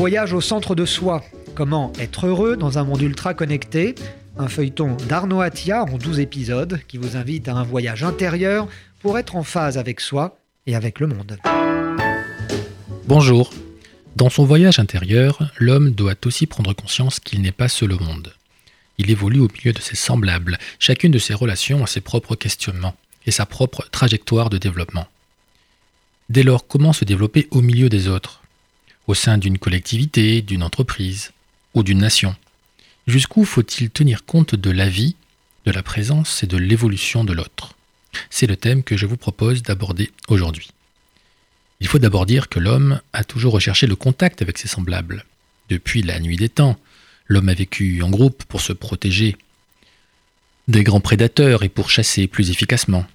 Voyage au centre de soi. Comment être heureux dans un monde ultra connecté? Un feuilleton d'Arnaud Attia en 12 épisodes qui vous invite à un voyage intérieur pour être en phase avec soi et avec le monde. Bonjour. Dans son voyage intérieur, l'homme doit aussi prendre conscience qu'il n'est pas seul au monde. Il évolue au milieu de ses semblables, chacune de ses relations a ses propres questionnements et sa propre trajectoire de développement. Dès lors, comment se développer au milieu des autres? Au sein d'une collectivité, d'une entreprise ou d'une nation Jusqu'où faut-il tenir compte de la vie, de la présence et de l'évolution de l'autre? C'est le thème que je vous propose d'aborder aujourd'hui. Il faut d'abord dire que l'homme a toujours recherché le contact avec ses semblables. Depuis la nuit des temps, l'homme a vécu en groupe pour se protéger des grands prédateurs et pour chasser plus efficacement.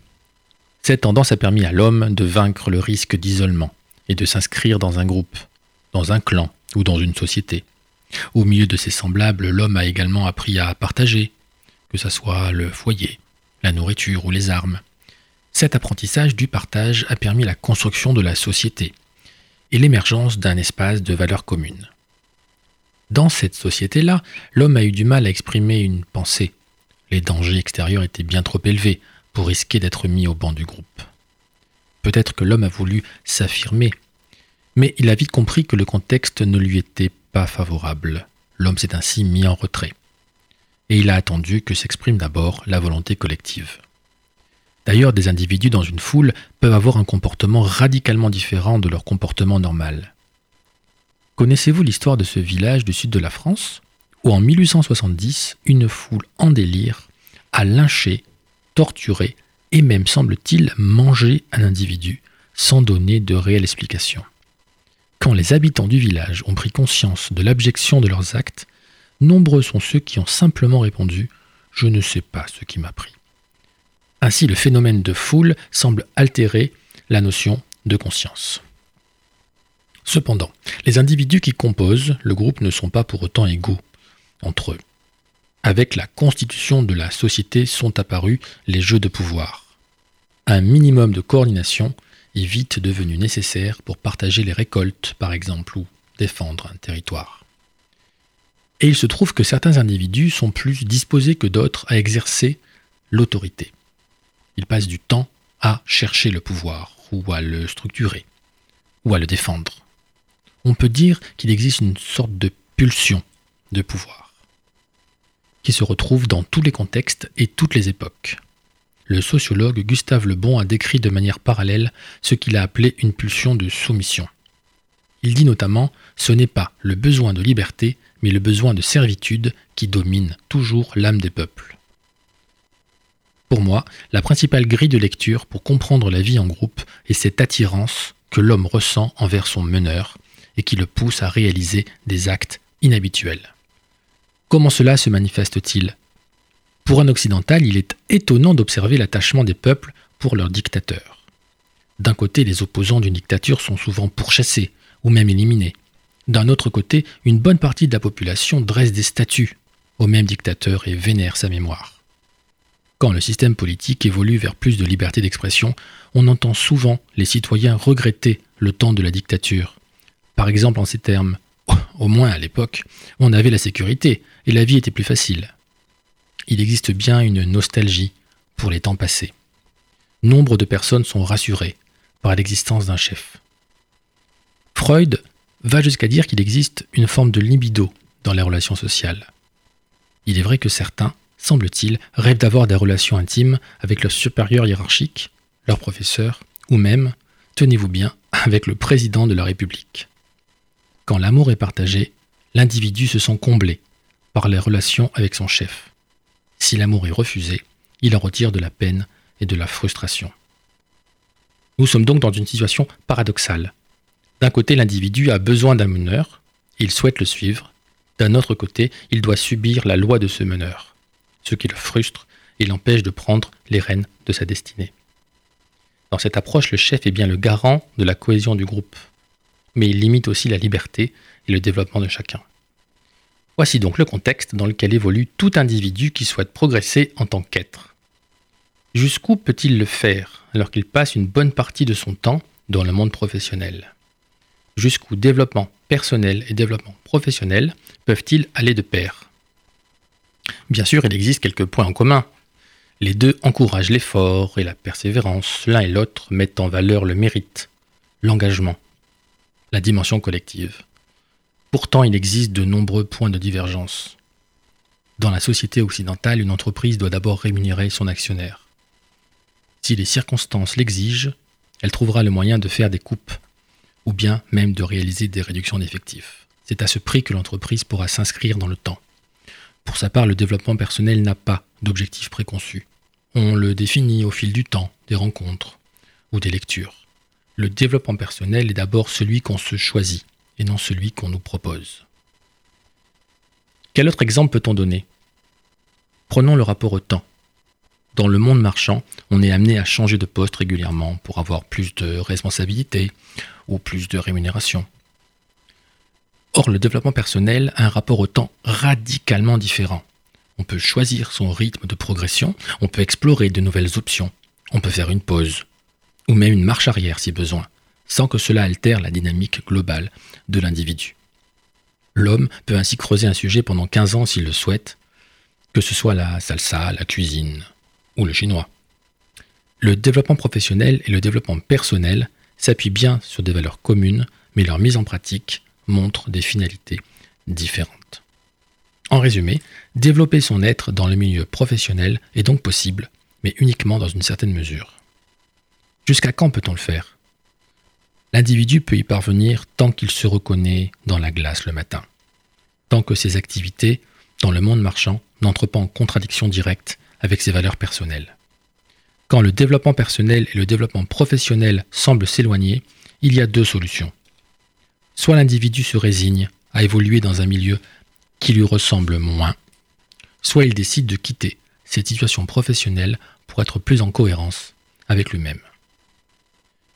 Cette tendance a permis à l'homme de vaincre le risque d'isolement et de s'inscrire dans un groupe, dans un clan ou dans une société. Au milieu de ses semblables, l'homme a également appris à partager, que ce soit le foyer, la nourriture ou les armes. Cet apprentissage du partage a permis la construction de la société et l'émergence d'un espace de valeurs communes. Dans cette société-là, l'homme a eu du mal à exprimer une pensée. Les dangers extérieurs étaient bien trop élevés pour risquer d'être mis au banc du groupe. Peut-être que l'homme a voulu s'affirmer, mais il a vite compris que le contexte ne lui était pas favorable. L'homme s'est ainsi mis en retrait. Et il a attendu que s'exprime d'abord la volonté collective. D'ailleurs, des individus dans une foule peuvent avoir un comportement radicalement différent de leur comportement normal. Connaissez-vous l'histoire de ce village du sud de la France où en 1870, une foule en délire a lynché torturer et même, semble-t-il, manger un individu sans donner de réelle explication? Quand les habitants du village ont pris conscience de l'abjection de leurs actes, nombreux sont ceux qui ont simplement répondu ⁇ Je ne sais pas ce qui m'a pris ⁇ Ainsi, le phénomène de foule semble altérer la notion de conscience. Cependant, les individus qui composent le groupe ne sont pas pour autant égaux entre eux avec la constitution de la société sont apparus les jeux de pouvoir. Un minimum de coordination est vite devenu nécessaire pour partager les récoltes, par exemple, ou défendre un territoire. Et il se trouve que certains individus sont plus disposés que d'autres à exercer l'autorité. Ils passent du temps à chercher le pouvoir, ou à le structurer, ou à le défendre. On peut dire qu'il existe une sorte de pulsion de pouvoir qui se retrouve dans tous les contextes et toutes les époques. Le sociologue Gustave Le Bon a décrit de manière parallèle ce qu'il a appelé une pulsion de soumission. Il dit notamment Ce n'est pas le besoin de liberté, mais le besoin de servitude qui domine toujours l'âme des peuples. Pour moi, la principale grille de lecture pour comprendre la vie en groupe est cette attirance que l'homme ressent envers son meneur et qui le pousse à réaliser des actes inhabituels. Comment cela se manifeste-t-il? Pour un occidental, il est étonnant d'observer l'attachement des peuples pour leurs dictateurs. D'un côté, les opposants d'une dictature sont souvent pourchassés ou même éliminés. D'un autre côté, une bonne partie de la population dresse des statues au même dictateur et vénère sa mémoire. Quand le système politique évolue vers plus de liberté d'expression, on entend souvent les citoyens regretter le temps de la dictature. Par exemple en ces termes au moins à l'époque, on avait la sécurité et la vie était plus facile. Il existe bien une nostalgie pour les temps passés. Nombre de personnes sont rassurées par l'existence d'un chef. Freud va jusqu'à dire qu'il existe une forme de libido dans les relations sociales. Il est vrai que certains, semble-t-il, rêvent d'avoir des relations intimes avec leur supérieur hiérarchique, leur professeur, ou même, tenez-vous bien, avec le président de la République. Quand l'amour est partagé, l'individu se sent comblé par les relations avec son chef. Si l'amour est refusé, il en retire de la peine et de la frustration. Nous sommes donc dans une situation paradoxale. D'un côté, l'individu a besoin d'un meneur, il souhaite le suivre. D'un autre côté, il doit subir la loi de ce meneur, ce qui le frustre et l'empêche de prendre les rênes de sa destinée. Dans cette approche, le chef est bien le garant de la cohésion du groupe mais il limite aussi la liberté et le développement de chacun. Voici donc le contexte dans lequel évolue tout individu qui souhaite progresser en tant qu'être. Jusqu'où peut-il le faire alors qu'il passe une bonne partie de son temps dans le monde professionnel? Jusqu'où développement personnel et développement professionnel peuvent-ils aller de pair? Bien sûr, il existe quelques points en commun. Les deux encouragent l'effort et la persévérance. L'un et l'autre mettent en valeur le mérite, l'engagement, la dimension collective. Pourtant, il existe de nombreux points de divergence. Dans la société occidentale, une entreprise doit d'abord rémunérer son actionnaire. Si les circonstances l'exigent, elle trouvera le moyen de faire des coupes, ou bien même de réaliser des réductions d'effectifs. C'est à ce prix que l'entreprise pourra s'inscrire dans le temps. Pour sa part, le développement personnel n'a pas d'objectif préconçu. On le définit au fil du temps, des rencontres ou des lectures. Le développement personnel est d'abord celui qu'on se choisit et non celui qu'on nous propose. Quel autre exemple peut-on donner? Prenons le rapport au temps. Dans le monde marchand, on est amené à changer de poste régulièrement pour avoir plus de responsabilités ou plus de rémunération. Or, le développement personnel a un rapport au temps radicalement différent. On peut choisir son rythme de progression, on peut explorer de nouvelles options, on peut faire une pause, ou même une marche arrière si besoin, sans que cela altère la dynamique globale de l'individu. L'homme peut ainsi creuser un sujet pendant 15 ans s'il le souhaite, que ce soit la salsa, la cuisine ou le chinois. Le développement professionnel et le développement personnel s'appuient bien sur des valeurs communes, mais leur mise en pratique montre des finalités différentes. En résumé, développer son être dans le milieu professionnel est donc possible, mais uniquement dans une certaine mesure. Jusqu'à quand peut-on le faire? L'individu peut y parvenir tant qu'il se reconnaît dans la glace le matin, tant que ses activités, dans le monde marchand, n'entrent pas en contradiction directe avec ses valeurs personnelles. Quand le développement personnel et le développement professionnel semblent s'éloigner, il y a deux solutions. Soit l'individu se résigne à évoluer dans un milieu qui lui ressemble moins, soit il décide de quitter cette situation professionnelle pour être plus en cohérence avec lui-même.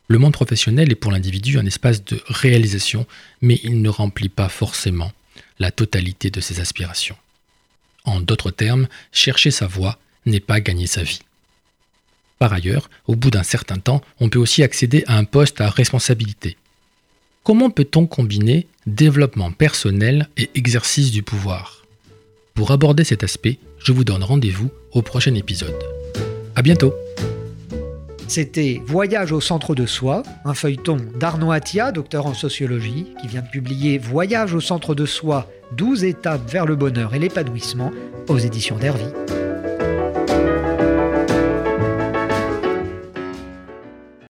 Le monde professionnel est pour l'individu un espace de réalisation, mais il ne remplit pas forcément la totalité de ses aspirations. En d'autres termes, chercher sa voie n'est pas gagner sa vie. Par ailleurs, au bout d'un certain temps, on peut aussi accéder à un poste à responsabilité, Comment peut-on combiner développement personnel et exercice du pouvoir? Pour aborder cet aspect, je vous donne rendez-vous au prochain épisode. A bientôt C'était Voyage au centre de soi, un feuilleton d'Arnaud Attia, docteur en sociologie, qui vient de publier Voyage au centre de soi, 12 étapes vers le bonheur et l'épanouissement aux éditions d'Hervy.